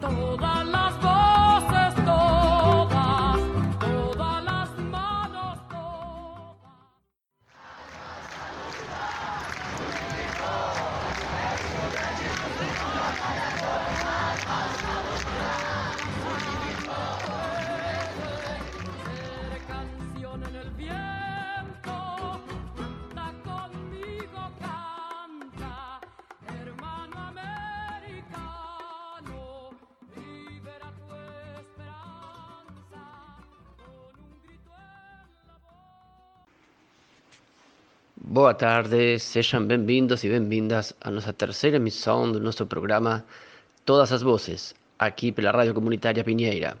toda la Boa tarde, sejam bem-vindos e bem-vindas à nossa terceira emissão do nosso programa Todas as Vozes, aqui pela Rádio Comunitária Pinheira.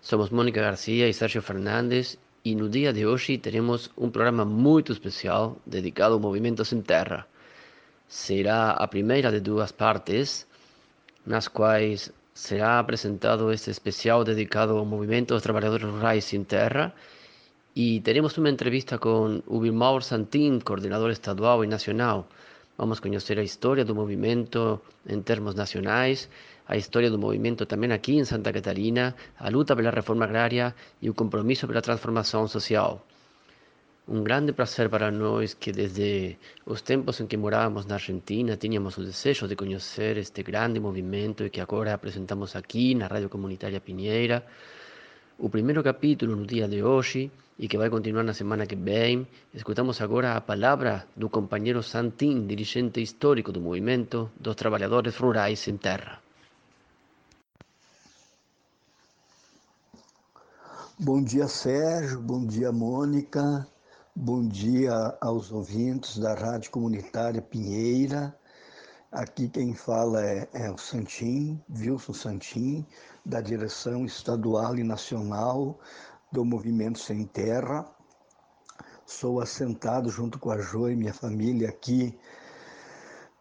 Somos Mônica Garcia e Sérgio Fernandes e no dia de hoje teremos um programa muito especial dedicado ao movimento sem terra. Será a primeira de duas partes, nas quais será apresentado este especial dedicado ao movimento dos trabalhadores rurais sem terra y tenemos una entrevista con Ubilmaur Santín, coordinador estadual y nacional. Vamos a conocer la historia del movimiento en términos nacionales, a historia del movimiento también aquí en Santa Catarina, a luta pela reforma agraria y el compromiso pela transformación social. Un grande placer para nós que desde os tempos en que morábamos na Argentina teníamos o desejo de conocer este grande movimento y que agora apresentamos aquí na Radio Comunitaria Piñeira. O primeiro capítulo no dia de hoje e que vai continuar na semana que vem. Escutamos agora a palavra do companheiro Santin, dirigente histórico do movimento dos trabalhadores rurais sem terra. Bom dia, Sérgio. Bom dia, Mônica. Bom dia aos ouvintes da Rádio Comunitária Pinheira. Aqui quem fala é, é o Santim, Wilson Santim, da direção estadual e nacional do Movimento Sem Terra. Sou assentado junto com a Jo e minha família aqui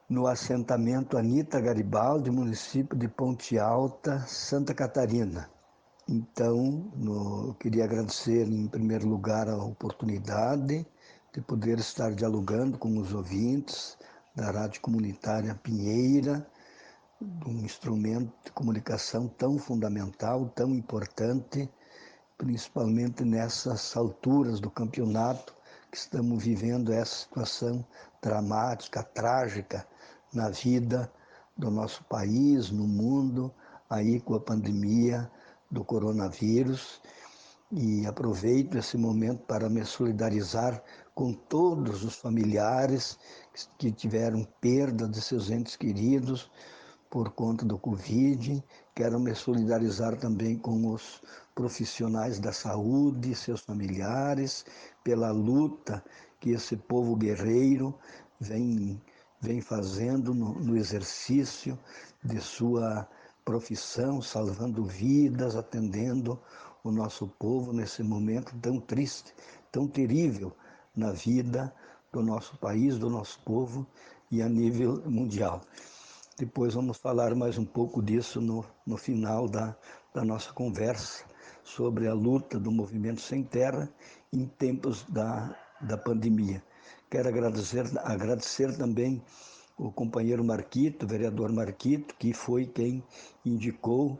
no assentamento Anita Garibaldi, município de Ponte Alta, Santa Catarina. Então, no, eu queria agradecer em primeiro lugar a oportunidade de poder estar dialogando com os ouvintes da Rádio Comunitária Pinheira, um instrumento de comunicação tão fundamental, tão importante, principalmente nessas alturas do campeonato que estamos vivendo essa situação dramática, trágica na vida do nosso país, no mundo, aí com a pandemia do coronavírus. E aproveito esse momento para me solidarizar com todos os familiares que tiveram perda de seus entes queridos por conta do Covid. Quero me solidarizar também com os profissionais da saúde, seus familiares, pela luta que esse povo guerreiro vem, vem fazendo no, no exercício de sua profissão, salvando vidas, atendendo o nosso povo nesse momento tão triste, tão terrível na vida do nosso país, do nosso povo e a nível mundial. Depois vamos falar mais um pouco disso no, no final da, da nossa conversa sobre a luta do movimento sem terra em tempos da, da pandemia. Quero agradecer, agradecer também o companheiro Marquito, o vereador Marquito, que foi quem indicou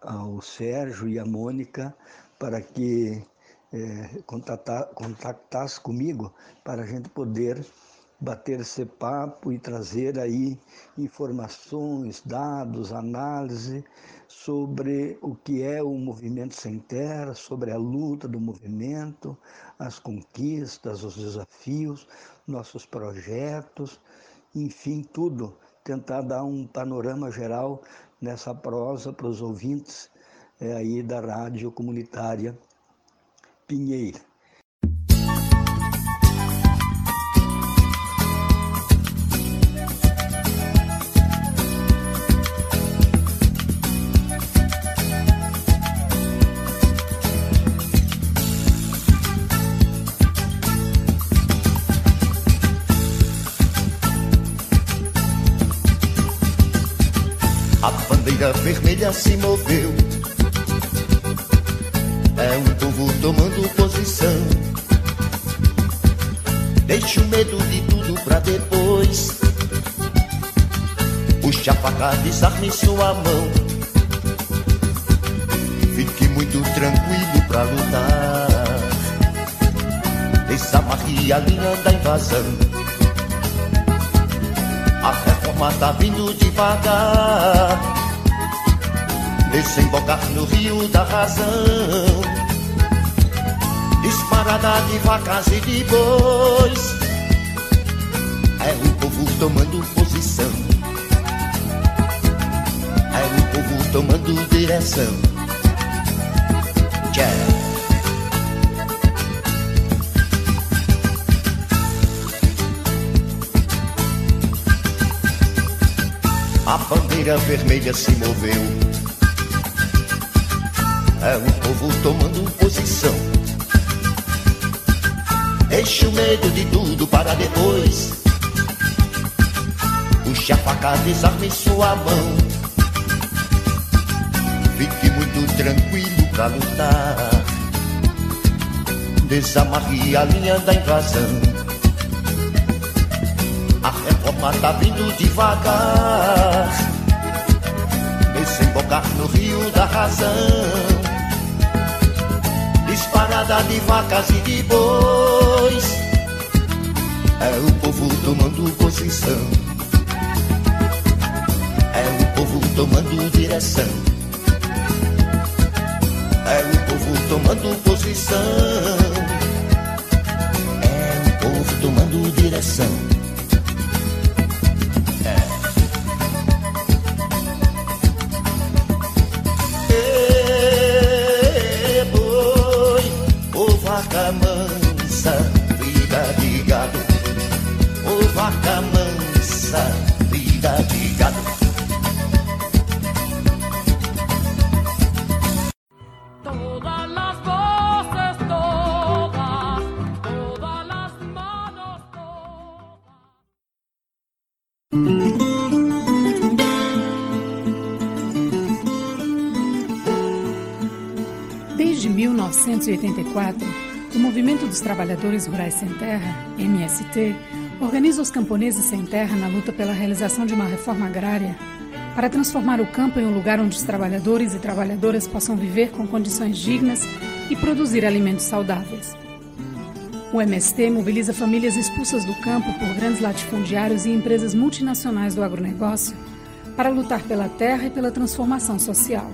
ao Sérgio e à Mônica para que é, contactasse comigo para a gente poder bater esse papo e trazer aí informações, dados, análise sobre o que é o movimento sem terra, sobre a luta do movimento, as conquistas, os desafios, nossos projetos, enfim, tudo. Tentar dar um panorama geral nessa prosa para os ouvintes é, aí da rádio comunitária Pinheira. Bandeira vermelha se moveu é um povo tomando posição. Deixa o medo de tudo pra depois. Puxa a faca, desarme sua mão. muito tranquilo pra lutar. Desamarre a linha da invasão. A reforma tá vindo devagar. Desembocar no rio da razão. Disparada de vacas e de bois. É o povo tomando posição. É o povo tomando direção. Yeah. A bandeira vermelha se moveu. É o povo tomando posição. Deixe o medo de tudo para depois. Puxe a faca, desarme sua mão. Fique muito tranquilo pra lutar. Desamarre a linha da invasão. A reforma tá vindo devagar. Desembocar no rio da razão. Disparada de vacas e de bois. É o povo tomando posição. É o povo tomando direção. É o povo tomando posição. É o povo tomando direção. Desde 1984, o Movimento dos Trabalhadores Rurais Sem Terra, MST, organiza os camponeses sem terra na luta pela realização de uma reforma agrária para transformar o campo em um lugar onde os trabalhadores e trabalhadoras possam viver com condições dignas e produzir alimentos saudáveis. O MST mobiliza famílias expulsas do campo por grandes latifundiários e empresas multinacionais do agronegócio para lutar pela terra e pela transformação social.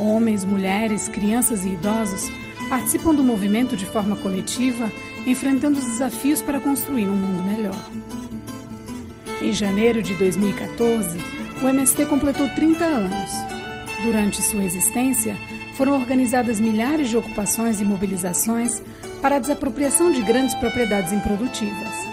Homens, mulheres, crianças e idosos participam do movimento de forma coletiva, enfrentando os desafios para construir um mundo melhor. Em janeiro de 2014, o MST completou 30 anos. Durante sua existência, foram organizadas milhares de ocupações e mobilizações para a desapropriação de grandes propriedades improdutivas.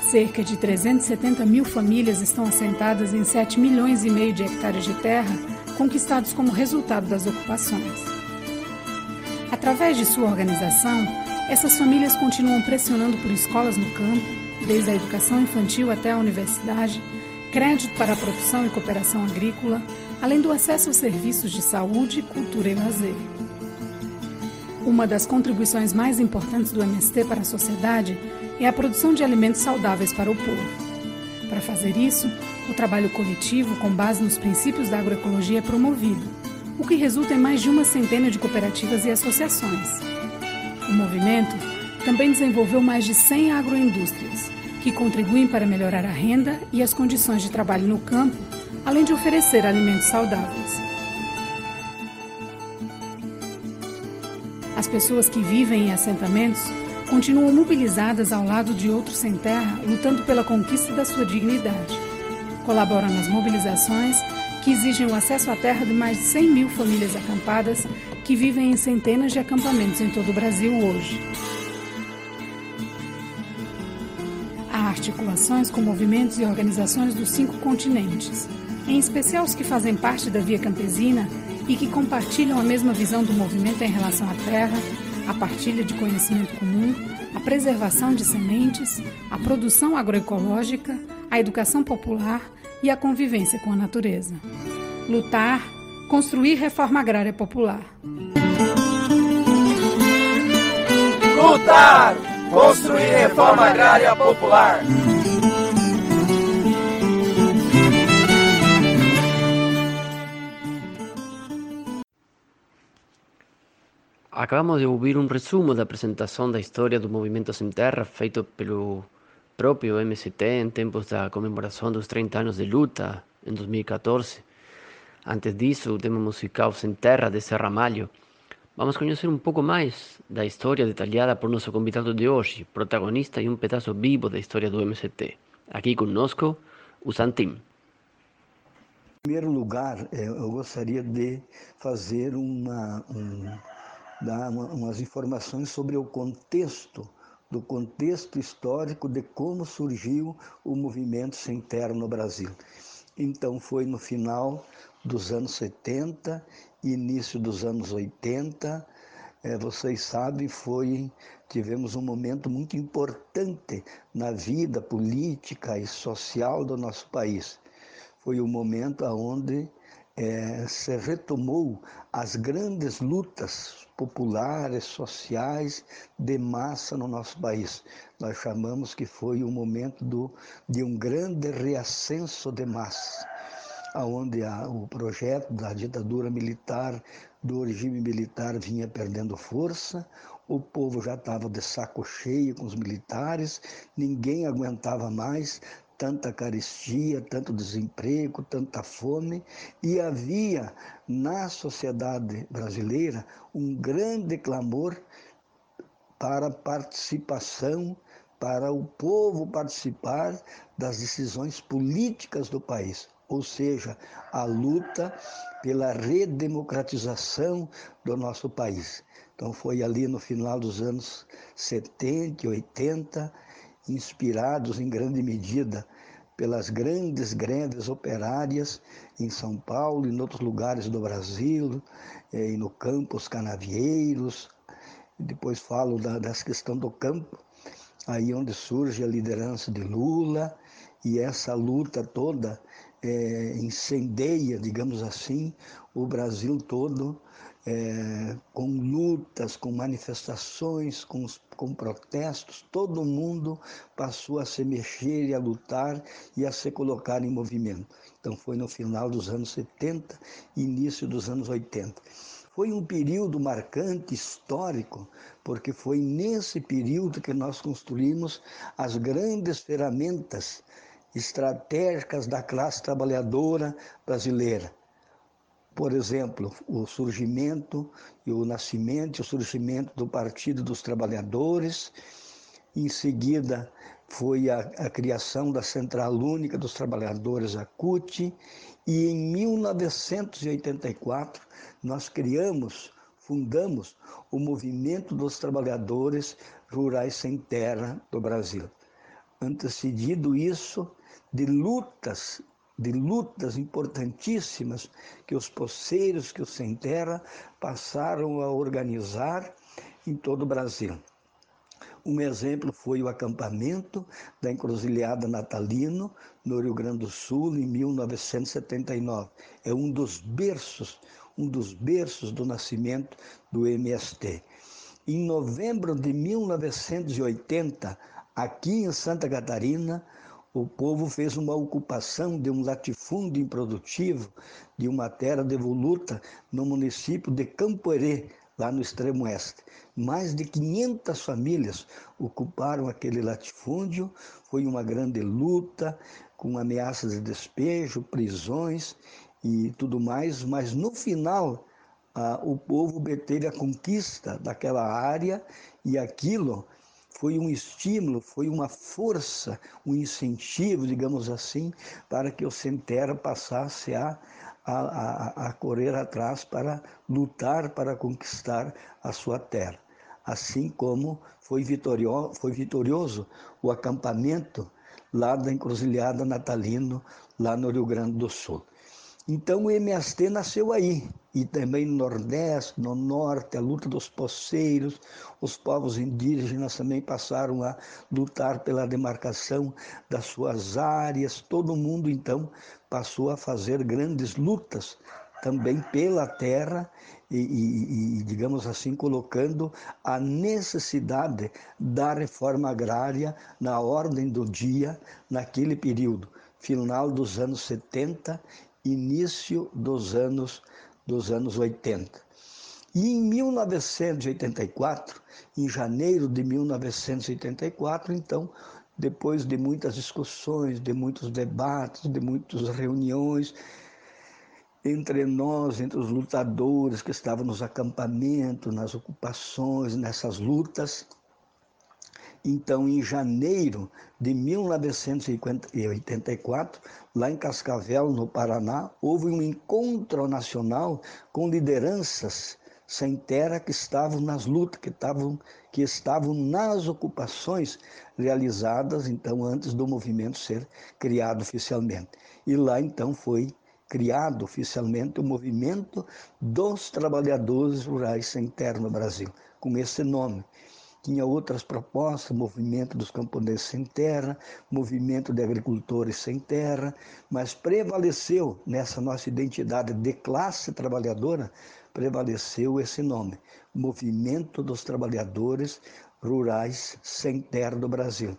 Cerca de 370 mil famílias estão assentadas em 7 milhões e meio de hectares de terra conquistados como resultado das ocupações. Através de sua organização, essas famílias continuam pressionando por escolas no campo, desde a educação infantil até a universidade, crédito para a produção e cooperação agrícola, além do acesso aos serviços de saúde, cultura e lazer. Uma das contribuições mais importantes do MST para a sociedade é a produção de alimentos saudáveis para o povo. Para fazer isso, o trabalho coletivo, com base nos princípios da agroecologia, é promovido, o que resulta em mais de uma centena de cooperativas e associações. O movimento também desenvolveu mais de 100 agroindústrias, que contribuem para melhorar a renda e as condições de trabalho no campo, além de oferecer alimentos saudáveis. As pessoas que vivem em assentamentos continuam mobilizadas ao lado de outros sem terra, lutando pela conquista da sua dignidade. Colaboram nas mobilizações que exigem o acesso à terra de mais de 100 mil famílias acampadas que vivem em centenas de acampamentos em todo o Brasil hoje. Há articulações com movimentos e organizações dos cinco continentes, em especial os que fazem parte da Via Campesina e que compartilham a mesma visão do movimento em relação à terra, a partilha de conhecimento comum, a preservação de sementes, a produção agroecológica, a educação popular e a convivência com a natureza. Lutar, construir reforma agrária popular. Lutar, construir reforma agrária popular. Acabamos de ouvir um resumo da apresentação da história do Movimento Sem Terra feito pelo próprio MST em tempos da comemoração dos 30 anos de luta em 2014. Antes disso, o tema musical Sem Terra de Serra Malho. Vamos conhecer um pouco mais da história detalhada por nosso convidado de hoje, protagonista e um pedaço vivo da história do MST. Aqui conosco, o Santim. Em primeiro lugar, eh, eu gostaria de fazer uma, um, dar uma, umas informações sobre o contexto, do contexto histórico de como surgiu o movimento sem terra no Brasil. Então, foi no final dos anos 70, início dos anos 80, é, vocês sabem, foi tivemos um momento muito importante na vida política e social do nosso país foi o momento onde é, se retomou as grandes lutas populares, sociais, de massa no nosso país. Nós chamamos que foi o momento do, de um grande reascenso de massa, onde o projeto da ditadura militar, do regime militar, vinha perdendo força, o povo já estava de saco cheio com os militares, ninguém aguentava mais, tanta carestia, tanto desemprego, tanta fome, e havia na sociedade brasileira um grande clamor para participação, para o povo participar das decisões políticas do país, ou seja, a luta pela redemocratização do nosso país. Então foi ali no final dos anos 70 e 80 inspirados em grande medida pelas grandes greves operárias em São Paulo e em outros lugares do Brasil, eh, e no Campos Canavieiros. Depois falo da, dessa questão do campo, aí onde surge a liderança de Lula, e essa luta toda é, incendeia, digamos assim, o Brasil todo é, com lutas, com manifestações, com, com protestos, todo mundo passou a se mexer e a lutar e a se colocar em movimento. Então foi no final dos anos 70, início dos anos 80. Foi um período marcante, histórico, porque foi nesse período que nós construímos as grandes ferramentas estratégicas da classe trabalhadora brasileira por exemplo, o surgimento e o nascimento o surgimento do Partido dos Trabalhadores. Em seguida, foi a, a criação da Central Única dos Trabalhadores, a CUT, e em 1984 nós criamos, fundamos o Movimento dos Trabalhadores Rurais Sem Terra do Brasil. Antecedido isso de lutas de lutas importantíssimas que os poceiros, que os sem terra passaram a organizar em todo o Brasil. Um exemplo foi o acampamento da Encruzilhada Natalino, no Rio Grande do Sul, em 1979. É um dos berços, um dos berços do nascimento do MST. Em novembro de 1980, aqui em Santa Catarina, o povo fez uma ocupação de um latifúndio improdutivo de uma terra devoluta no município de Camporê, lá no extremo oeste. Mais de 500 famílias ocuparam aquele latifúndio, foi uma grande luta, com ameaças de despejo, prisões e tudo mais, mas no final ah, o povo obteve a conquista daquela área e aquilo foi um estímulo, foi uma força, um incentivo, digamos assim, para que o Centera passasse a, a, a, correr atrás para lutar para conquistar a sua terra. Assim como foi vitorioso, foi vitorioso o acampamento lá da Encruzilhada Natalino, lá no Rio Grande do Sul. Então o MST nasceu aí, e também no Nordeste, no Norte, a luta dos poceiros, os povos indígenas também passaram a lutar pela demarcação das suas áreas, todo mundo então passou a fazer grandes lutas também pela terra e, e, e, digamos assim, colocando a necessidade da reforma agrária na ordem do dia naquele período, final dos anos 70 início dos anos, dos anos 80. E em 1984, em janeiro de 1984, então, depois de muitas discussões, de muitos debates, de muitas reuniões, entre nós, entre os lutadores que estavam nos acampamentos, nas ocupações, nessas lutas. Então, em janeiro de 1984, lá em Cascavel, no Paraná, houve um encontro nacional com lideranças sem terra que estavam nas lutas, que estavam, que estavam nas ocupações realizadas, então, antes do movimento ser criado oficialmente. E lá, então, foi criado oficialmente o movimento dos trabalhadores rurais sem terra no Brasil, com esse nome. Tinha outras propostas, movimento dos camponeses sem terra, movimento de agricultores sem terra, mas prevaleceu nessa nossa identidade de classe trabalhadora, prevaleceu esse nome, Movimento dos Trabalhadores Rurais Sem Terra do Brasil.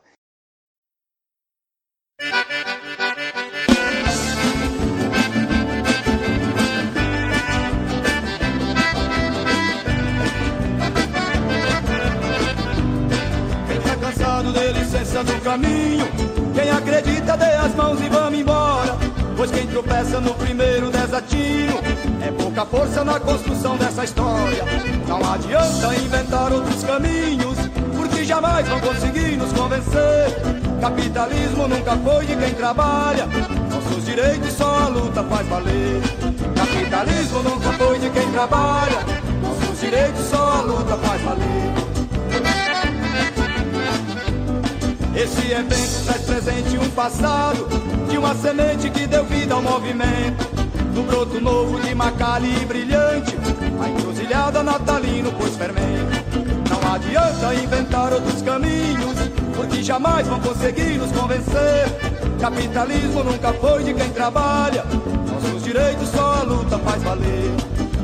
Licença no caminho. Quem acredita, dê as mãos e vamos embora. Pois quem tropeça no primeiro desatino é pouca força na construção dessa história. Não adianta inventar outros caminhos, porque jamais vão conseguir nos convencer. Capitalismo nunca foi de quem trabalha, nossos direitos só a luta faz valer. Capitalismo nunca foi de quem trabalha, nossos direitos só a luta faz valer. Esse evento traz presente um passado de uma semente que deu vida ao movimento. Do broto novo de Macali brilhante, a encruzilhada natalino pôs fermento. Não adianta inventar outros caminhos, porque jamais vão conseguir nos convencer. Capitalismo nunca foi de quem trabalha, nossos direitos só a luta faz valer.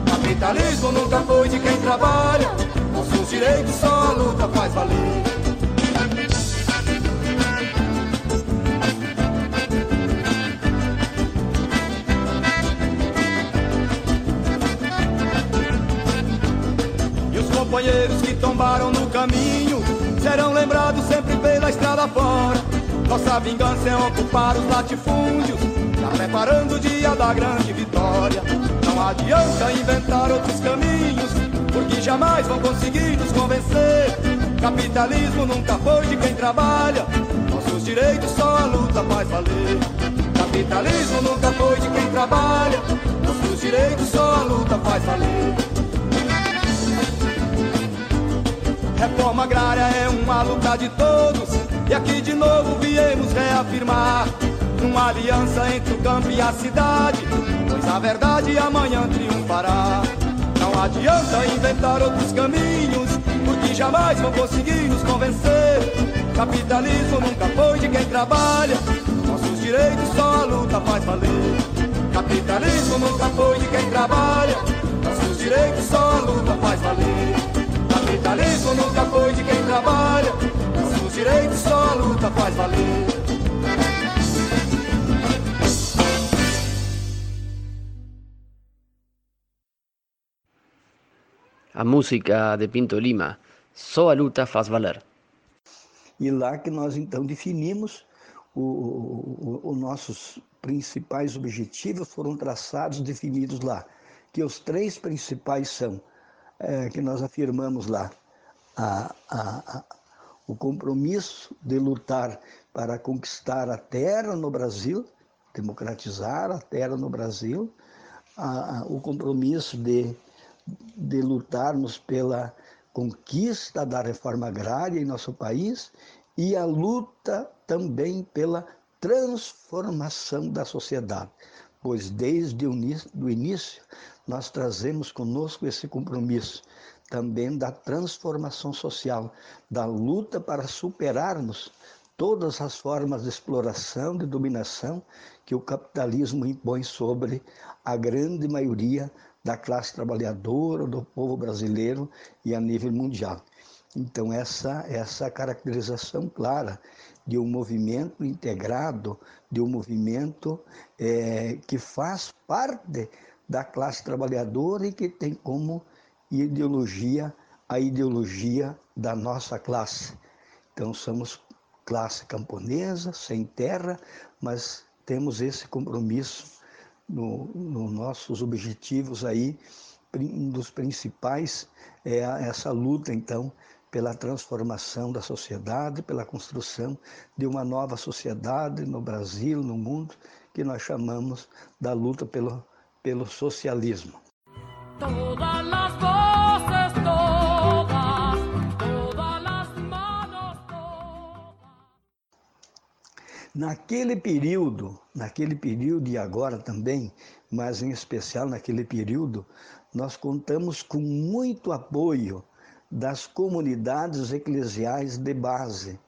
Capitalismo nunca foi de quem trabalha, nossos direitos só a luta faz valer. Companheiros que tombaram no caminho serão lembrados sempre pela estrada fora. Nossa vingança é ocupar os latifúndios, já preparando o dia da grande vitória. Não adianta inventar outros caminhos, porque jamais vão conseguir nos convencer. Capitalismo nunca foi de quem trabalha, nossos direitos só a luta faz valer. Capitalismo nunca foi de quem trabalha, nossos direitos só a luta faz valer. Reforma agrária é uma luta de todos e aqui de novo viemos reafirmar uma aliança entre o campo e a cidade, pois a verdade amanhã triunfará. Não adianta inventar outros caminhos, porque jamais vão conseguir nos convencer. Capitalismo nunca foi de quem trabalha, nossos direitos só a luta faz valer. Capitalismo nunca foi de quem trabalha, nossos direitos só a luta faz valer. Capitalismo nunca foi de quem trabalha, nossos direitos só a luta faz valer. A música de Pinto Lima, só a luta faz valer. E lá que nós então definimos os nossos principais objetivos foram traçados, definidos lá, que os três principais são é, que nós afirmamos lá, a, a, a, o compromisso de lutar para conquistar a terra no Brasil, democratizar a terra no Brasil, o compromisso de, de lutarmos pela conquista da reforma agrária em nosso país e a luta também pela transformação da sociedade, pois desde o início nós trazemos conosco esse compromisso também da transformação social, da luta para superarmos todas as formas de exploração, de dominação que o capitalismo impõe sobre a grande maioria da classe trabalhadora, do povo brasileiro e a nível mundial. Então, essa, essa caracterização clara de um movimento integrado, de um movimento é, que faz parte da classe trabalhadora e que tem como ideologia, a ideologia da nossa classe. Então, somos classe camponesa, sem terra, mas temos esse compromisso nos no nossos objetivos aí. Um dos principais é essa luta, então, pela transformação da sociedade, pela construção de uma nova sociedade no Brasil, no mundo, que nós chamamos da luta pelo, pelo socialismo. Naquele período, naquele período e agora também, mas em especial naquele período, nós contamos com muito apoio das comunidades eclesiais de base,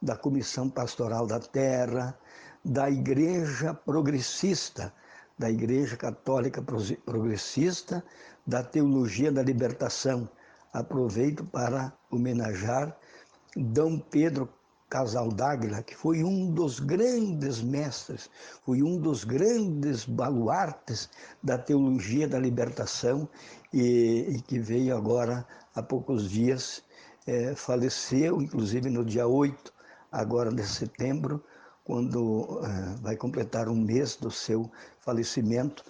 da Comissão Pastoral da Terra, da Igreja Progressista, da Igreja Católica Progressista, da Teologia da Libertação. Aproveito para homenagear Dom Pedro Casal d'Águila, que foi um dos grandes mestres, foi um dos grandes baluartes da teologia da libertação e, e que veio agora há poucos dias, é, faleceu, inclusive no dia 8, agora de setembro, quando é, vai completar um mês do seu falecimento,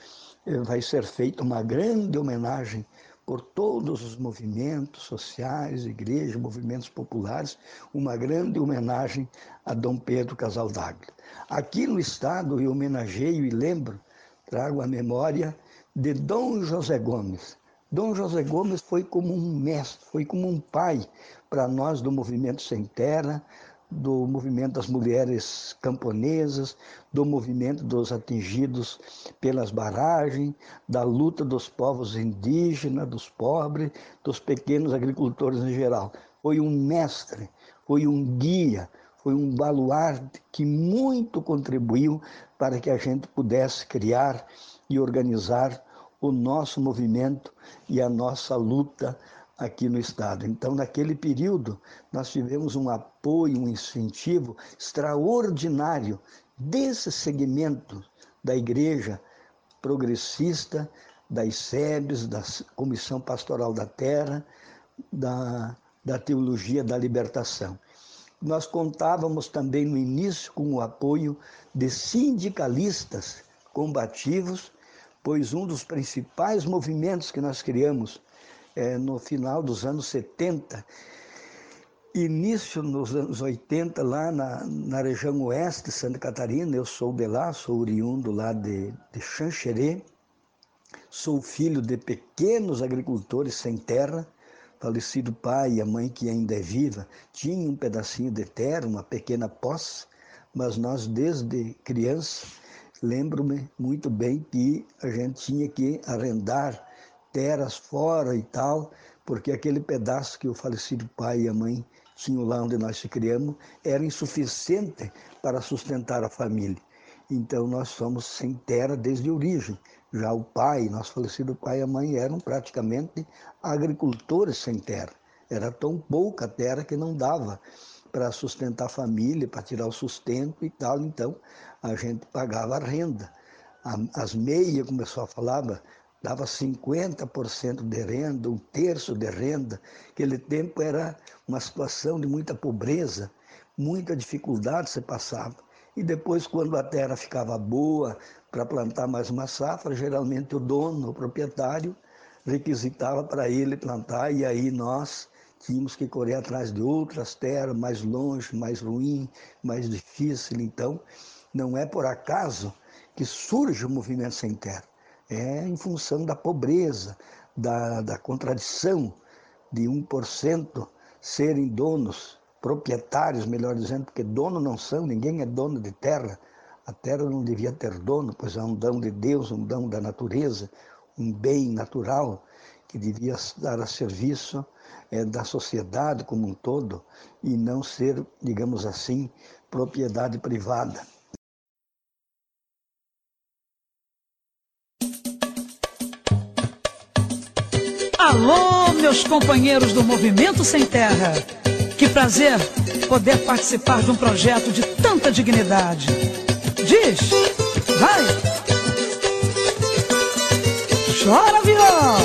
é, vai ser feita uma grande homenagem por todos os movimentos sociais, igrejas, movimentos populares, uma grande homenagem a Dom Pedro Casal d'Águila. Aqui no estado eu homenageio e lembro, trago a memória de Dom José Gomes. Dom José Gomes foi como um mestre, foi como um pai para nós do movimento Sem Terra, do movimento das mulheres camponesas, do movimento dos atingidos pelas barragens, da luta dos povos indígenas, dos pobres, dos pequenos agricultores em geral. Foi um mestre, foi um guia, foi um baluarte que muito contribuiu para que a gente pudesse criar e organizar o nosso movimento e a nossa luta aqui no Estado. Então, naquele período, nós tivemos um apoio, um incentivo extraordinário desse segmento da Igreja Progressista, das SEBs, da Comissão Pastoral da Terra, da, da Teologia da Libertação. Nós contávamos também no início com o apoio de sindicalistas combativos, pois um dos principais movimentos que nós criamos é, no final dos anos 70, início nos anos 80, lá na, na região oeste de Santa Catarina, eu sou de lá, sou oriundo lá de, de Xanxerê, sou filho de pequenos agricultores sem terra, falecido pai e a mãe que ainda é viva, tinha um pedacinho de terra, uma pequena posse, mas nós desde criança, lembro-me muito bem que a gente tinha que arrendar terras fora e tal, porque aquele pedaço que o falecido pai e a mãe tinham lá onde nós se criamos era insuficiente para sustentar a família. Então nós somos sem terra desde a origem. Já o pai, nosso falecido pai e a mãe eram praticamente agricultores sem terra. Era tão pouca terra que não dava para sustentar a família, para tirar o sustento e tal. Então a gente pagava a renda. As meias, como o pessoal falava, dava 50% de renda, um terço de renda. Aquele tempo era uma situação de muita pobreza, muita dificuldade se passava. E depois, quando a terra ficava boa para plantar mais uma safra, geralmente o dono, o proprietário, requisitava para ele plantar, e aí nós tínhamos que correr atrás de outras terras mais longe, mais ruim, mais difícil. Então, não é por acaso que surge o movimento sem terra é em função da pobreza, da, da contradição de 1% serem donos, proprietários, melhor dizendo, porque dono não são, ninguém é dono de terra. A terra não devia ter dono, pois é um dom de Deus, um dom da natureza, um bem natural que devia estar a serviço é, da sociedade como um todo e não ser, digamos assim, propriedade privada. Alô, meus companheiros do Movimento Sem Terra. Que prazer poder participar de um projeto de tanta dignidade. Diz, vai. Chora, viola.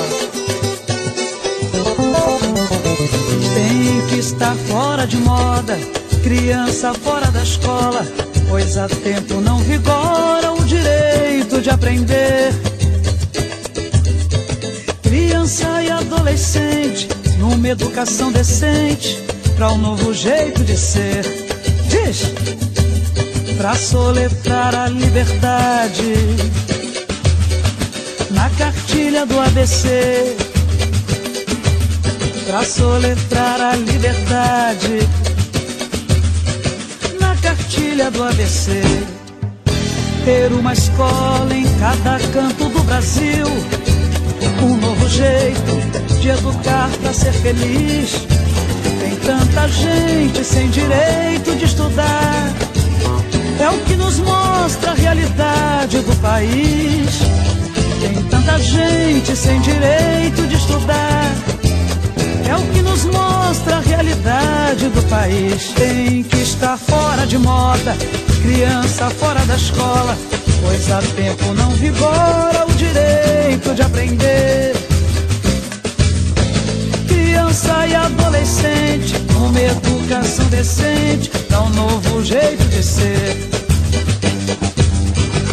Tem que estar fora de moda, criança fora da escola, pois há tempo não vigora o direito de aprender. Adolescente, numa educação decente, para um novo jeito de ser. Diz! Pra soletrar a liberdade na cartilha do ABC pra soletrar a liberdade na cartilha do ABC. Ter uma escola em cada canto do Brasil, um novo jeito de educar pra ser feliz. Tem tanta gente sem direito de estudar, é o que nos mostra a realidade do país. Tem tanta gente sem direito de estudar é o que nos mostra a realidade do país. Tem que estar fora de moda, criança fora da escola, pois há tempo não vigora o direito de aprender. Criança e adolescente, uma educação decente, dá um novo jeito de ser.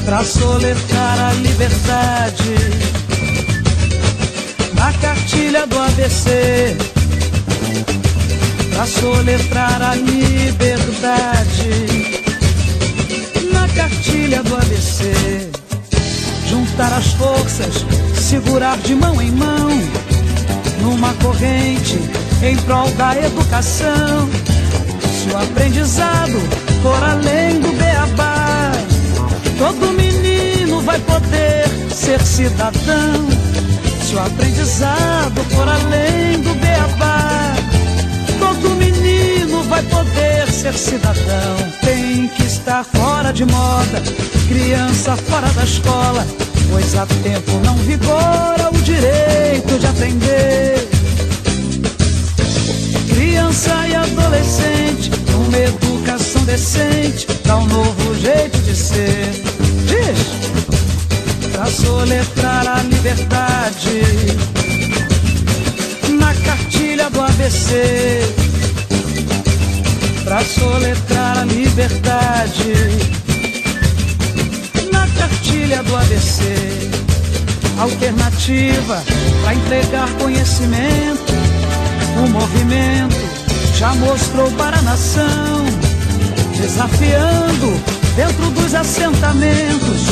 Pra soletrar a liberdade na cartilha do ABC pra soletrar a liberdade cartilha do ABC juntar as forças segurar de mão em mão numa corrente em prol da educação. Se o aprendizado for além do beabá todo menino vai poder ser cidadão. Se o aprendizado for além do beabá, todo menino vai poder ser cidadão. Tem que estar fora de moda, criança fora da escola, pois há tempo não vigora o direito de aprender. Criança e adolescente, uma educação decente, dá um novo jeito de ser. Diz! pra soletrar a liberdade na cartilha do ABC. Pra soletrar a liberdade na cartilha do ABC. Alternativa pra entregar conhecimento. O movimento já mostrou para a nação, desafiando dentro dos assentamentos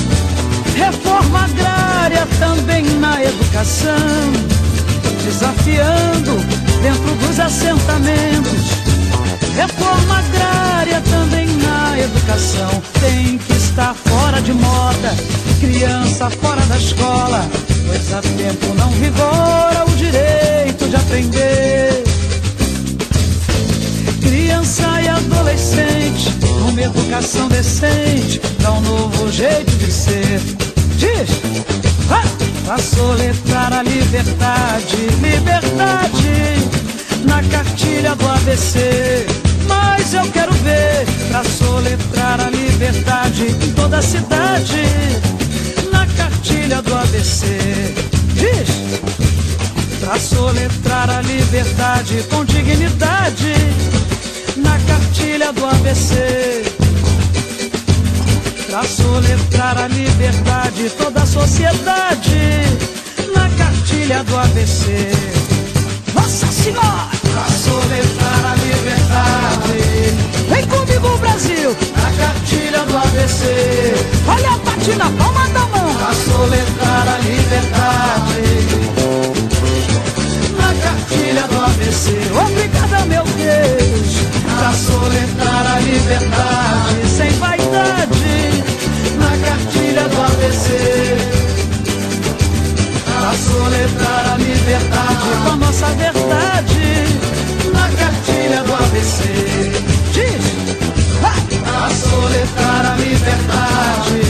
Reforma agrária também na educação, desafiando dentro dos assentamentos. Reforma agrária também na educação. Tem que estar fora de moda, criança fora da escola, pois há tempo não vigora o direito de aprender. Criança e adolescente, uma educação decente, dá um novo jeito de ser. Diz Pra soletrar a liberdade, liberdade Na cartilha do ABC Mas eu quero ver Pra soletrar a liberdade em toda a cidade Na cartilha do ABC Diz Pra soletrar a liberdade com dignidade Na cartilha do ABC Pra soletrar a liberdade, toda a sociedade Na cartilha do ABC Nossa Senhora! Pra soletrar a liberdade do ABC Olha a bate na palma da mão. Pra soletrar a liberdade. Na cartilha do ABC Obrigada meu Deus. Pra soletrar a liberdade. Sem vaidade. Cartilha do ABC Para soletrar a liberdade. Com a nossa verdade. Na cartilha do ABC! Soletrar a liberdade.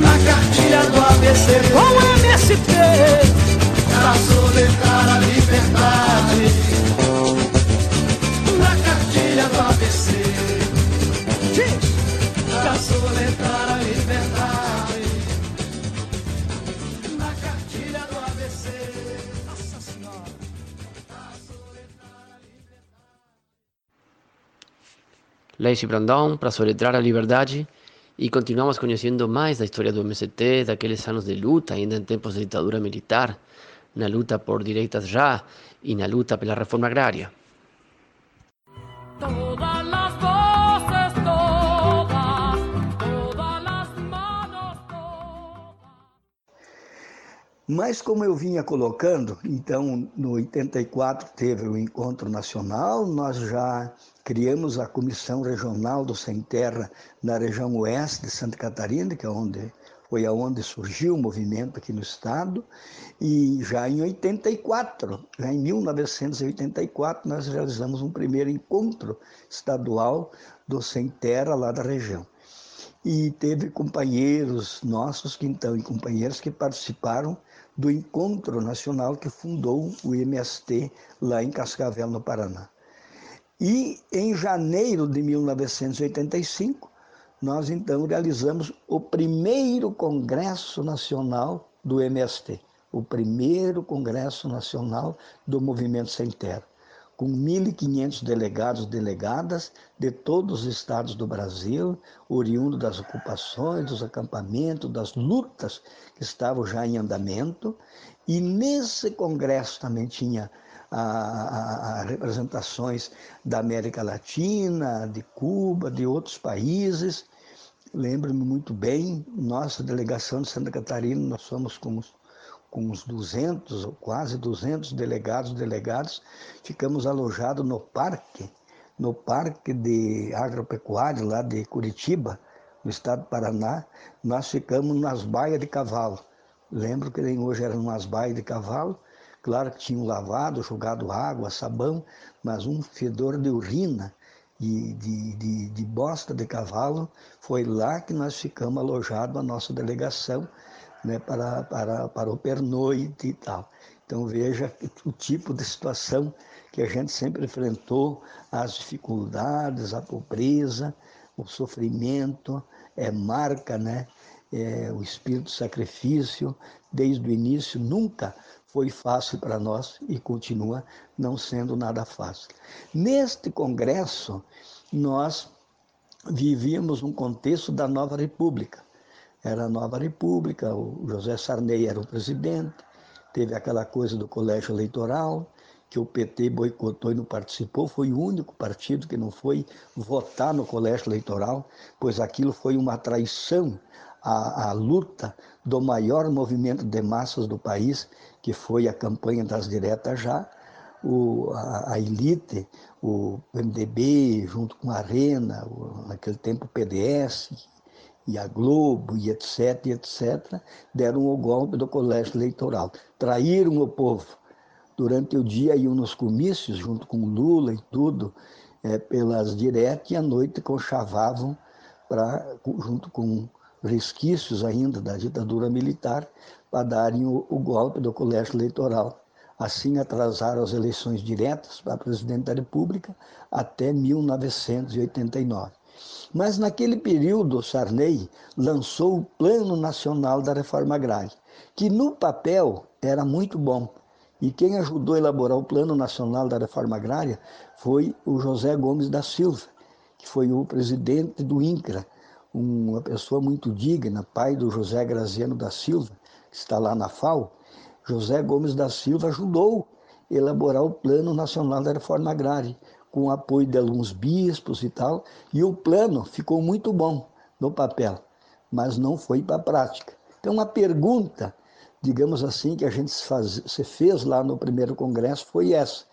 Na cartilha do ABC Com MST Para soletrar a liberdade Lacey Brandão para soletrar a liberdade e continuamos conhecendo mais da história do MST, daqueles anos de luta, ainda em tempos de ditadura militar, na luta por direitos já e na luta pela reforma agrária. Mas como eu vinha colocando, então no 84 teve o encontro nacional, nós já criamos a Comissão Regional do Sem Terra na região oeste de Santa Catarina, que é onde foi aonde surgiu o movimento aqui no estado, e já em 84, já em 1984, nós realizamos um primeiro encontro estadual do Sem Terra lá da região. E teve companheiros nossos que então e companheiras que participaram do encontro nacional que fundou o MST lá em Cascavel, no Paraná. E em janeiro de 1985, nós então realizamos o primeiro Congresso Nacional do MST, o primeiro Congresso Nacional do Movimento Sem Terra, com 1.500 delegados e delegadas de todos os estados do Brasil, oriundo das ocupações, dos acampamentos, das lutas que estavam já em andamento. E nesse congresso também tinha a, a, representações da América Latina, de Cuba, de outros países. Lembro-me muito bem, nossa delegação de Santa Catarina, nós somos com, com uns 200 ou quase 200 delegados delegados, ficamos alojados no parque, no parque de agropecuário lá de Curitiba, no estado do Paraná, nós ficamos nas baias de cavalo. Lembro que nem hoje eram umas baias de cavalo, Claro que tinham lavado, jogado água, sabão, mas um fedor de urina e de, de, de bosta de cavalo, foi lá que nós ficamos alojados, a nossa delegação, né, para, para, para o pernoite e tal. Então veja o tipo de situação que a gente sempre enfrentou, as dificuldades, a pobreza, o sofrimento, é marca, né? É, o espírito de sacrifício, desde o início, nunca foi fácil para nós e continua não sendo nada fácil. Neste congresso, nós vivíamos um contexto da nova república. Era a nova república, o José Sarney era o presidente, teve aquela coisa do colégio eleitoral, que o PT boicotou e não participou, foi o único partido que não foi votar no colégio eleitoral, pois aquilo foi uma traição à, à luta do maior movimento de massas do país, que foi a campanha das diretas já, o, a, a, elite, o MDB, junto com a Arena, o, naquele tempo o PDS, e a Globo, e etc, etc, deram o golpe do colégio eleitoral. Traíram o povo. Durante o dia iam nos comícios, junto com Lula e tudo, é, pelas diretas, e à noite conchavavam pra, junto com resquícios ainda da ditadura militar, para darem o, o golpe do colégio eleitoral. Assim, atrasaram as eleições diretas para presidente da República até 1989. Mas naquele período, Sarney lançou o Plano Nacional da Reforma Agrária, que no papel era muito bom. E quem ajudou a elaborar o Plano Nacional da Reforma Agrária foi o José Gomes da Silva, que foi o presidente do INCRA, uma pessoa muito digna, pai do José Graziano da Silva, está lá na FAO, José Gomes da Silva ajudou a elaborar o Plano Nacional da Reforma Agrária, com o apoio de alguns bispos e tal, e o plano ficou muito bom no papel, mas não foi para a prática. Então, uma pergunta, digamos assim, que a gente faz, se fez lá no primeiro congresso foi essa.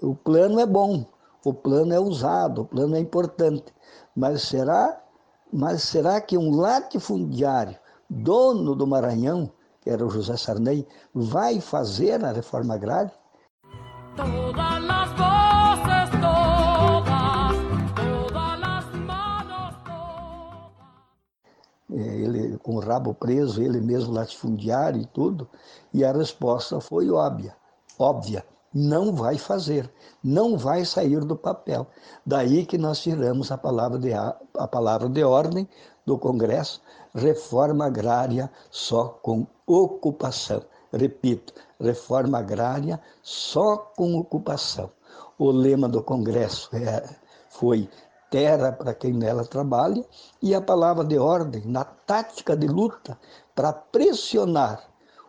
O plano é bom, o plano é usado, o plano é importante, mas será, mas será que um latifundiário dono do Maranhão, que era o José Sarney, vai fazer a reforma agrária? Todas las voces, todas, todas las manos, todas. É, ele com o rabo preso, ele mesmo latifundiário e tudo, e a resposta foi óbvia, óbvia, não vai fazer, não vai sair do papel. Daí que nós tiramos a palavra de, a palavra de ordem do Congresso, reforma agrária só com ocupação. Repito, reforma agrária só com ocupação. O lema do Congresso é, foi terra para quem nela trabalha, e a palavra de ordem na tática de luta para pressionar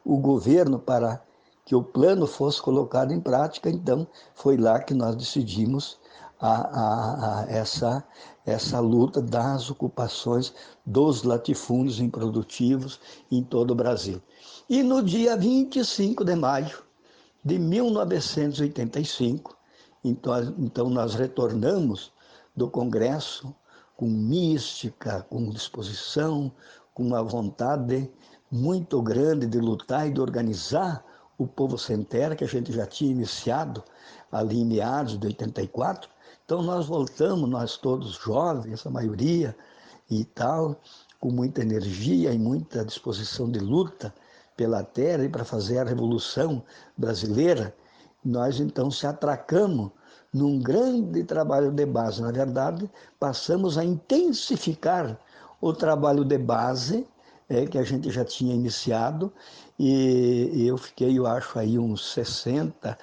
o governo para que o plano fosse colocado em prática. Então, foi lá que nós decidimos a, a, a essa, essa luta das ocupações dos latifúndios improdutivos em todo o Brasil. E no dia 25 de maio de 1985, então, então nós retornamos do Congresso com mística, com disposição, com uma vontade muito grande de lutar e de organizar o povo sem terra, que a gente já tinha iniciado ali em meados de 84. Então nós voltamos, nós todos jovens, a maioria e tal, com muita energia e muita disposição de luta pela terra e para fazer a revolução brasileira. Nós então se atracamos num grande trabalho de base. Na verdade, passamos a intensificar o trabalho de base é, que a gente já tinha iniciado e, eu fiquei, eu acho, aí uns 60,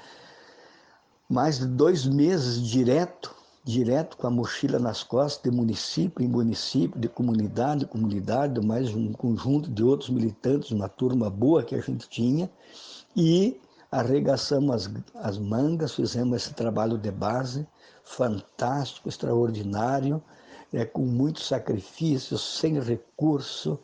mais de dois meses direto, direto com a mochila nas costas, de município em município, de comunidade em comunidade, mais um conjunto de outros militantes, uma turma boa que a gente tinha, e arregaçamos as, as mangas, fizemos esse trabalho de base, fantástico, extraordinário, é, com muito sacrifício, sem recurso,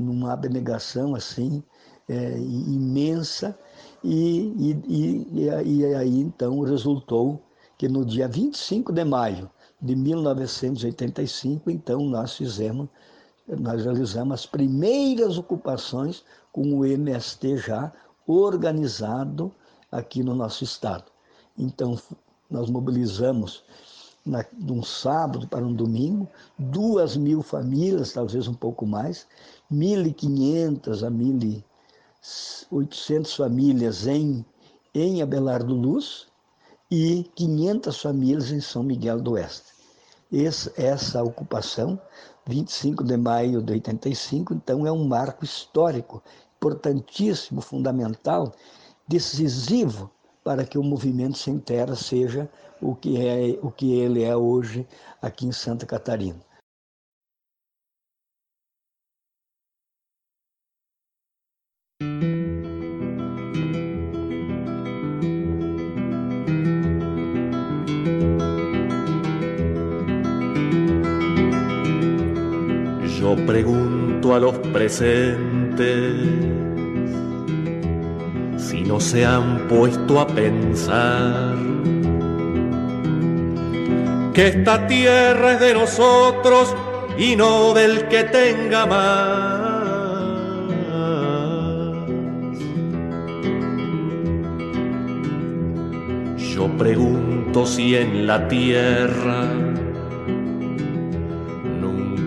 numa abnegação assim é, imensa, e, e, e, e aí então resultou que no dia 25 de maio de 1985, então nós fizemos, nós realizamos as primeiras ocupações com o MST já organizado aqui no nosso estado. Então, nós mobilizamos na, de um sábado para um domingo, duas mil famílias, talvez um pouco mais, 1.500 a 1.800 famílias em, em Abelardo Luz e 500 famílias em São Miguel do Oeste. Esse, essa ocupação, 25 de maio de 85, então é um marco histórico importantíssimo, fundamental, decisivo para que o movimento sem terra seja o que é o que ele é hoje aqui em Santa Catarina. Yo pregunto a los presentes si no se han puesto a pensar que esta tierra es de nosotros y no del que tenga más. Yo pregunto si en la tierra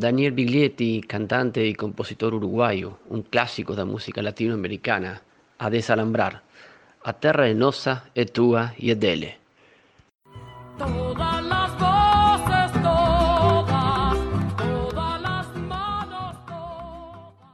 Daniel Biglietti, cantante y compositor uruguayo, un clásico da música latinoamericana, a desalambrar. A terra é nossa, é tua e é dele. Todas las voces, todas, todas las manos, todas.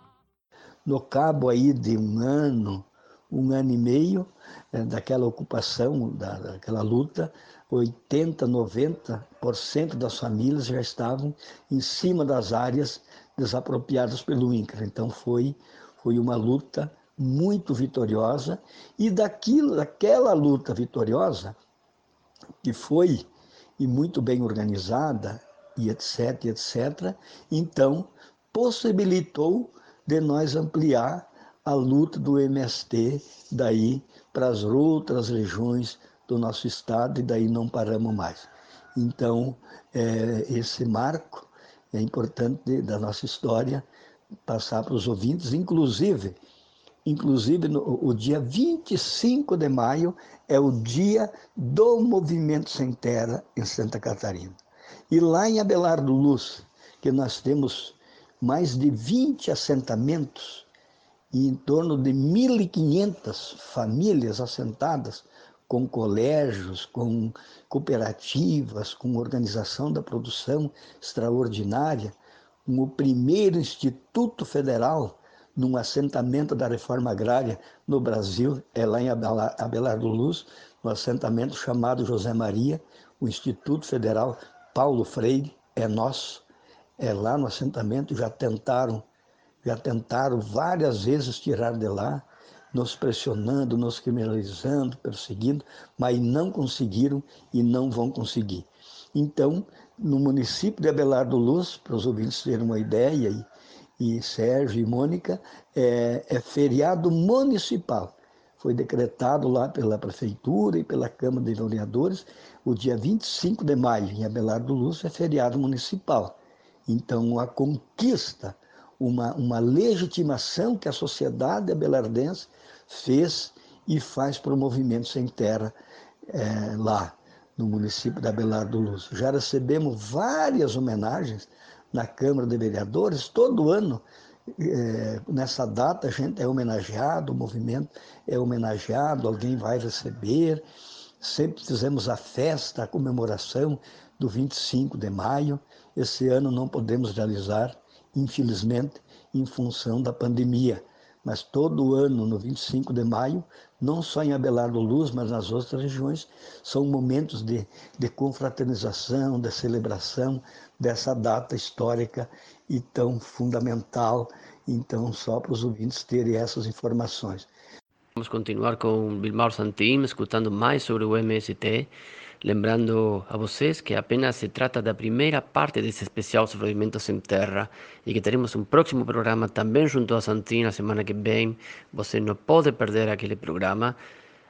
No cabo aí de um ano, um ano e meio, eh, daquela ocupação, da, daquela luta, 80, 90% das famílias já estavam em cima das áreas desapropriadas pelo INCRA. Então foi, foi uma luta muito vitoriosa e daquilo, daquela luta vitoriosa, que foi e muito bem organizada, e etc, etc, então possibilitou de nós ampliar a luta do MST daí para as outras regiões do nosso estado e daí não paramos mais. Então, é, esse marco é importante da nossa história passar para os ouvintes, inclusive, inclusive no, o dia 25 de maio é o dia do Movimento Sem Terra em Santa Catarina. E lá em Abelardo Luz, que nós temos mais de 20 assentamentos e em torno de 1.500 famílias assentadas, com colégios, com cooperativas, com organização da produção extraordinária, com o primeiro Instituto Federal num assentamento da reforma agrária no Brasil, é lá em Abelardo Luz, no assentamento chamado José Maria, o Instituto Federal Paulo Freire, é nosso, é lá no assentamento, já tentaram, já tentaram várias vezes tirar de lá, nos pressionando, nos criminalizando, perseguindo, mas não conseguiram e não vão conseguir. Então, no município de Abelardo Luz, para os ouvintes terem uma ideia, e, e Sérgio e Mônica, é, é feriado municipal. Foi decretado lá pela Prefeitura e pela Câmara de Vereadores, o dia 25 de maio, em Abelardo Luz, é feriado municipal. Então, a conquista, uma, uma legitimação que a sociedade abelardense fez e faz para o Movimento Sem Terra é, lá no município da Abelardo Luz. Já recebemos várias homenagens na Câmara de Vereadores, todo ano, é, nessa data a gente é homenageado, o movimento é homenageado, alguém vai receber. Sempre fizemos a festa, a comemoração do 25 de maio. Esse ano não podemos realizar, infelizmente, em função da pandemia mas todo ano, no 25 de maio, não só em Abelardo Luz, mas nas outras regiões, são momentos de, de confraternização, de celebração dessa data histórica e tão fundamental. Então, só para os ouvintes terem essas informações. Vamos continuar com Vilmar Santim, escutando mais sobre o MST. Lembrando a vocês que apenas se trata da primeira parte desse especial sobre movimentos em terra e que teremos um próximo programa também junto a Santin na semana que vem. Você não pode perder aquele programa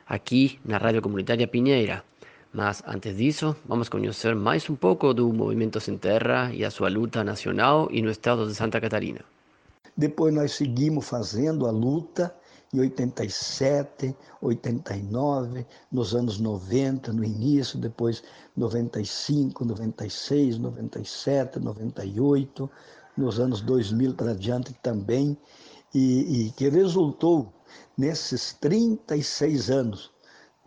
aqui na Rádio Comunitária Pinheira. Mas antes disso, vamos conhecer mais um pouco do Movimento Sem Terra e a sua luta nacional e no estado de Santa Catarina. Depois nós seguimos fazendo a luta em 87, 89, nos anos 90, no início, depois 95, 96, 97, 98, nos anos 2000 para diante também, e, e que resultou nesses 36 anos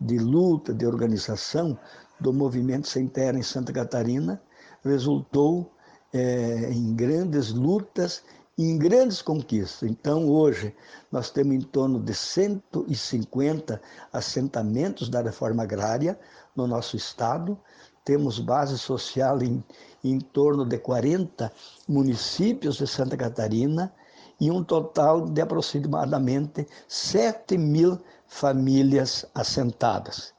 de luta, de organização do movimento Sem Terra em Santa Catarina, resultou é, em grandes lutas em grandes conquistas. Então, hoje, nós temos em torno de 150 assentamentos da reforma agrária no nosso estado, temos base social em, em torno de 40 municípios de Santa Catarina e um total de aproximadamente 7 mil famílias assentadas.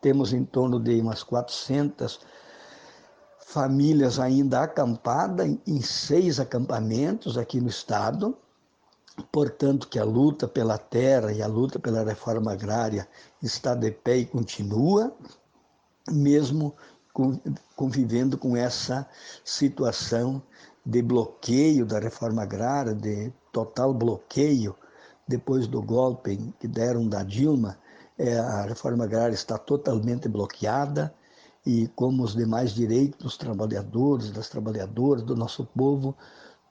Temos em torno de umas 400 famílias ainda acampadas em seis acampamentos aqui no estado. Portanto, que a luta pela terra e a luta pela reforma agrária está de pé e continua, mesmo convivendo com essa situação de bloqueio da reforma agrária, de total bloqueio depois do golpe que deram da Dilma, é, a reforma agrária está totalmente bloqueada e como os demais direitos dos trabalhadores, das trabalhadoras, do nosso povo,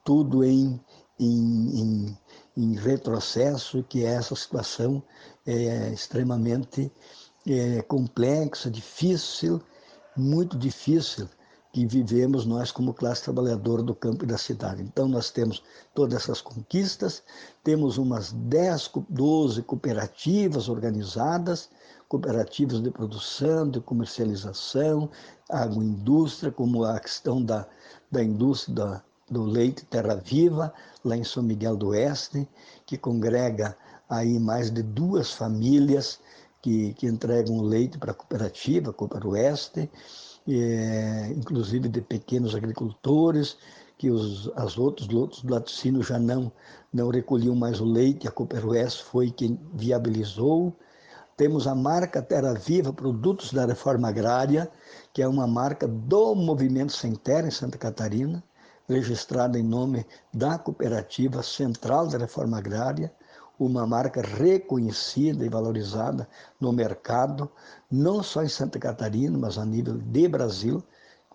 tudo em, em, em, em retrocesso, que essa situação é extremamente é, complexa, difícil, muito difícil que vivemos nós como classe trabalhadora do campo e da cidade. Então nós temos todas essas conquistas, temos umas 10, 12 cooperativas organizadas, cooperativas de produção, de comercialização, agroindústria, como a questão da, da indústria da, do leite Terra Viva, lá em São Miguel do Oeste, que congrega aí mais de duas famílias que, que entregam leite para a cooperativa, Cooper Oeste, é, inclusive de pequenos agricultores, que os as outros, outros laticínios já não, não recolhiam mais o leite, a Cooper Oeste foi quem viabilizou. Temos a marca Terra Viva, produtos da reforma agrária, que é uma marca do Movimento Sem Terra em Santa Catarina, registrada em nome da Cooperativa Central da Reforma Agrária, uma marca reconhecida e valorizada no mercado, não só em Santa Catarina, mas a nível de Brasil,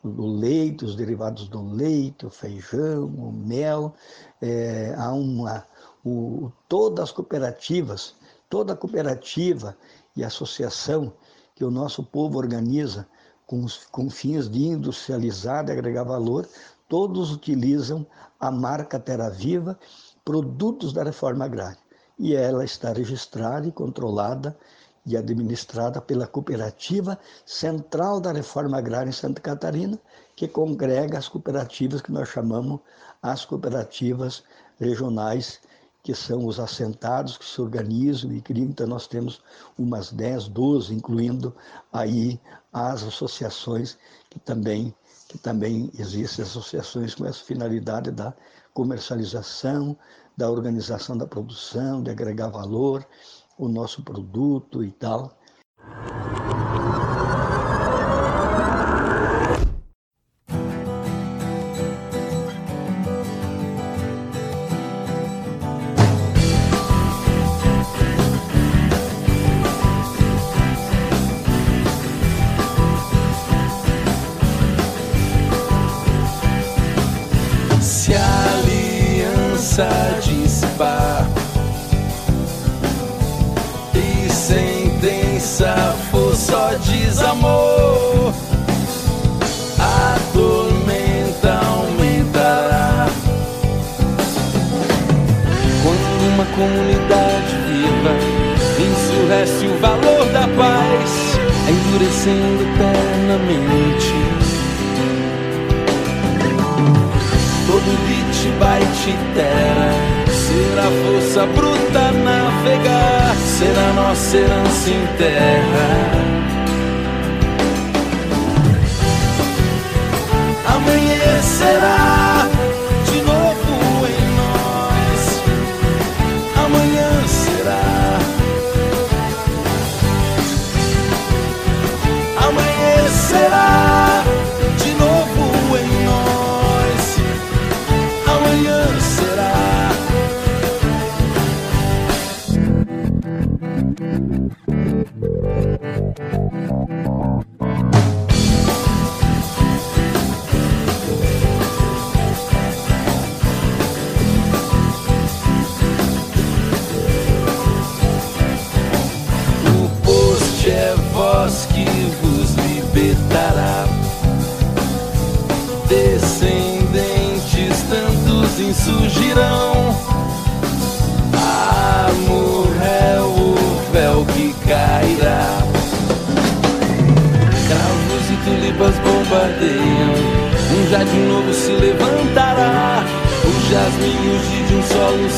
o leite, os derivados do leite, o feijão, o mel, é, há uma, o, todas as cooperativas, toda cooperativa e associação que o nosso povo organiza com, com fins de industrializar e agregar valor, todos utilizam a marca Terra Viva, produtos da reforma agrária. E ela está registrada e controlada e administrada pela Cooperativa Central da Reforma Agrária em Santa Catarina, que congrega as cooperativas que nós chamamos as cooperativas regionais, que são os assentados que se organizam e criam. Então, nós temos umas 10, 12, incluindo aí as associações que também, que também existem associações com essa finalidade da comercialização, da organização da produção, de agregar valor, o nosso produto e tal. Bruta navegar Será nossa herança em terra. Amanhecerá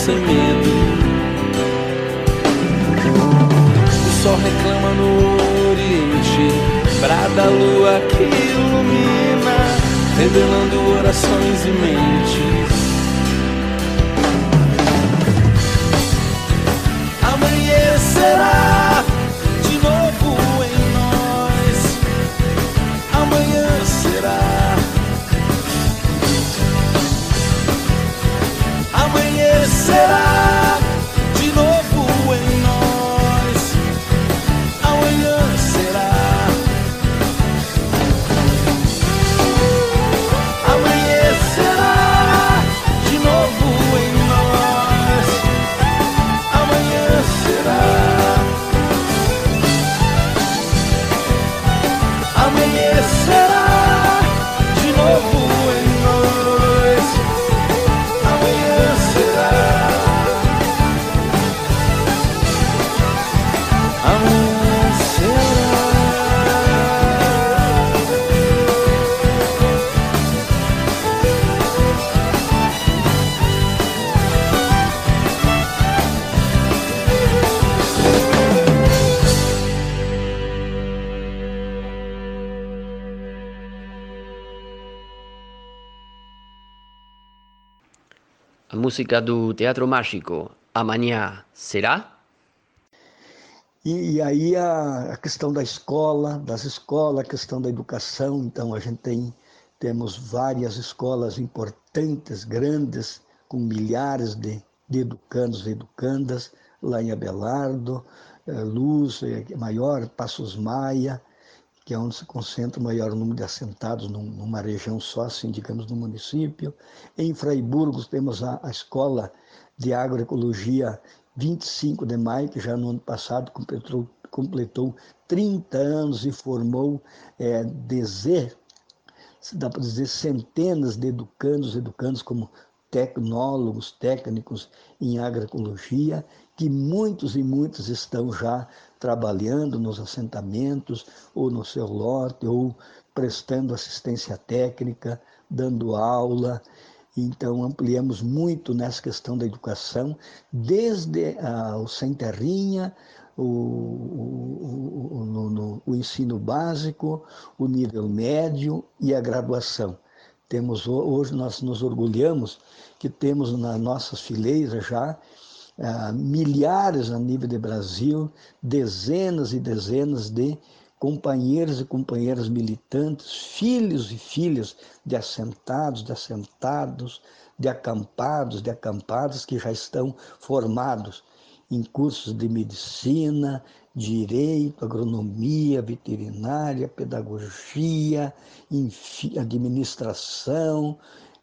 sem medo. O sol reclama no oriente, brada a lua que ilumina, revelando orações e mentes. Amanhecerá música do Teatro Mágico, Amanhã Será? E, e aí a, a, questão da escola, das escolas, a questão da educação, então a gente tem temos várias escolas importantes, grandes, com milhares de, de educandos e educandas, lá em Abelardo, eh, Luz, eh, maior, Passos Maia, que é onde se concentra o maior número de assentados numa região só, assim, digamos, no município. Em Fraiburgos temos a, a Escola de Agroecologia 25 de maio, que já no ano passado completou, completou 30 anos e formou é, dá para dizer centenas de educandos, educandos como tecnólogos, técnicos em agroecologia, que muitos e muitos estão já trabalhando nos assentamentos, ou no seu lote, ou prestando assistência técnica, dando aula. Então, ampliamos muito nessa questão da educação, desde ah, o Sem Terrinha, o, o, o, o, ensino básico, o nível médio e a graduação. Temos hoje nós nos orgulhamos que temos nas nossas fileiras já ah, milhares a nível de Brasil, dezenas e dezenas de companheiros e companheiras militantes, filhos e filhas de assentados, de assentados, de acampados, de acampadas que já estão formados em cursos de medicina, direito, agronomia, veterinária, pedagogia, administração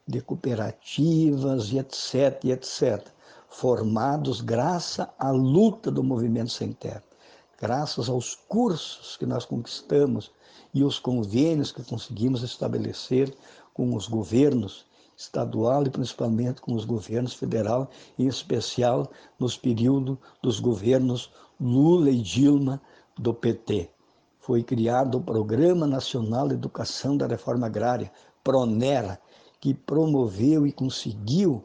de cooperativas e etc, e etc, formados graças à luta do movimento sem terra graças aos cursos que nós conquistamos e os convênios que conseguimos estabelecer com os governos estadual e principalmente com os governos federal, em especial nos períodos dos governos Lula e Dilma do PT. Foi criado o Programa Nacional de Educação da Reforma Agrária, PRONERA, que promoveu e conseguiu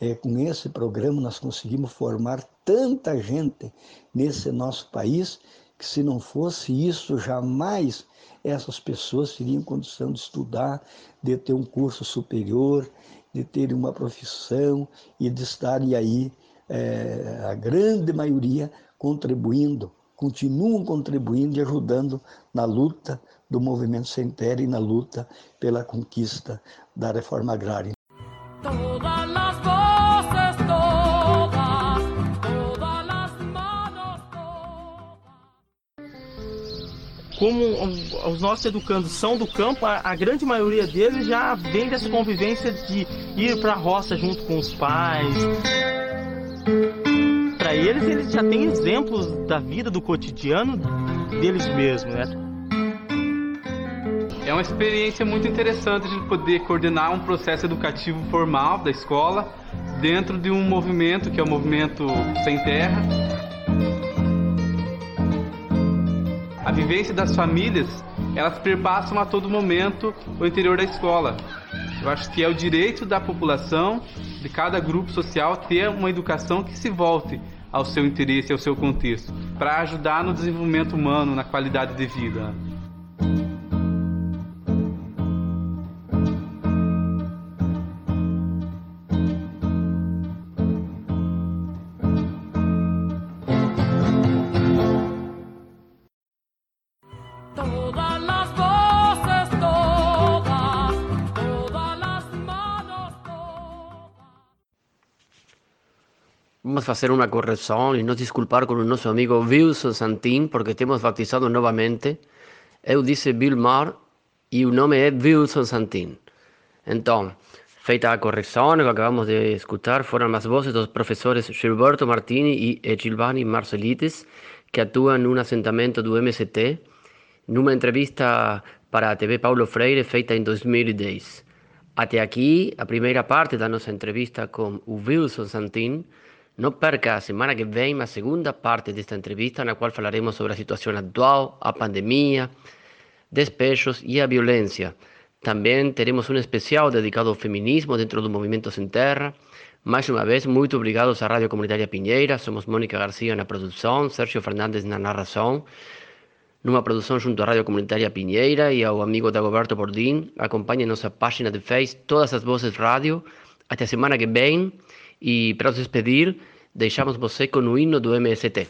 é, com esse programa nós conseguimos formar tanta gente nesse nosso país que se não fosse isso, jamais essas pessoas teriam condição de estudar, de ter um curso superior, de ter uma profissão e de estarem aí, é, a grande maioria, contribuindo, continuam contribuindo e ajudando na luta do movimento sem terra e na luta pela conquista da reforma agrária. Como os nossos educandos são do campo, a, a grande maioria deles já vem dessa convivência de ir para a roça junto com os pais. Para eles, eles já têm exemplos da vida, do cotidiano deles mesmos, né? É uma experiência muito interessante gente poder coordenar um processo educativo formal da escola dentro de um movimento que é o movimento Sem Terra a vivência das famílias, elas perpassam a todo momento o interior da escola. Eu acho que é o direito da população, de cada grupo social, ter uma educação que se volte ao seu interesse, ao seu contexto, para ajudar no desenvolvimento humano, na qualidade de vida. Vamos a hacer una corrección y nos disculpar con nuestro amigo Wilson Santín porque hemos bautizado nuevamente. Eu disse Mar y el nombre es Wilson Santín. Entonces, feita a correção, que acabamos de escuchar fueron las voces de los profesores Gilberto Martini y Gilvani Marcelites, que actúan en un assentamento do MST, numa entrevista para a TV Paulo Freire feita em 2010. Até aqui, a primeira parte da nossa entrevista com o Wilson Santin, não perca a semana que vem a segunda parte desta entrevista, na qual falaremos sobre a situação atual, a pandemia, despejos e a violência. Também teremos um especial dedicado ao feminismo dentro do Movimento Sem Terra. Mais uma vez, muito obrigado à Rádio Comunitária Pinheira. Somos Mônica Garcia na produção, Sérgio Fernandes na narração. Numa produção junto à Rádio Comunitária Pinheira e ao amigo Dagoberto Bordim. Acompanhe nossa página de Facebook, Todas as Vozes Rádio. Até a semana que vem E para nos despedir, deixamos você com o hino do MST.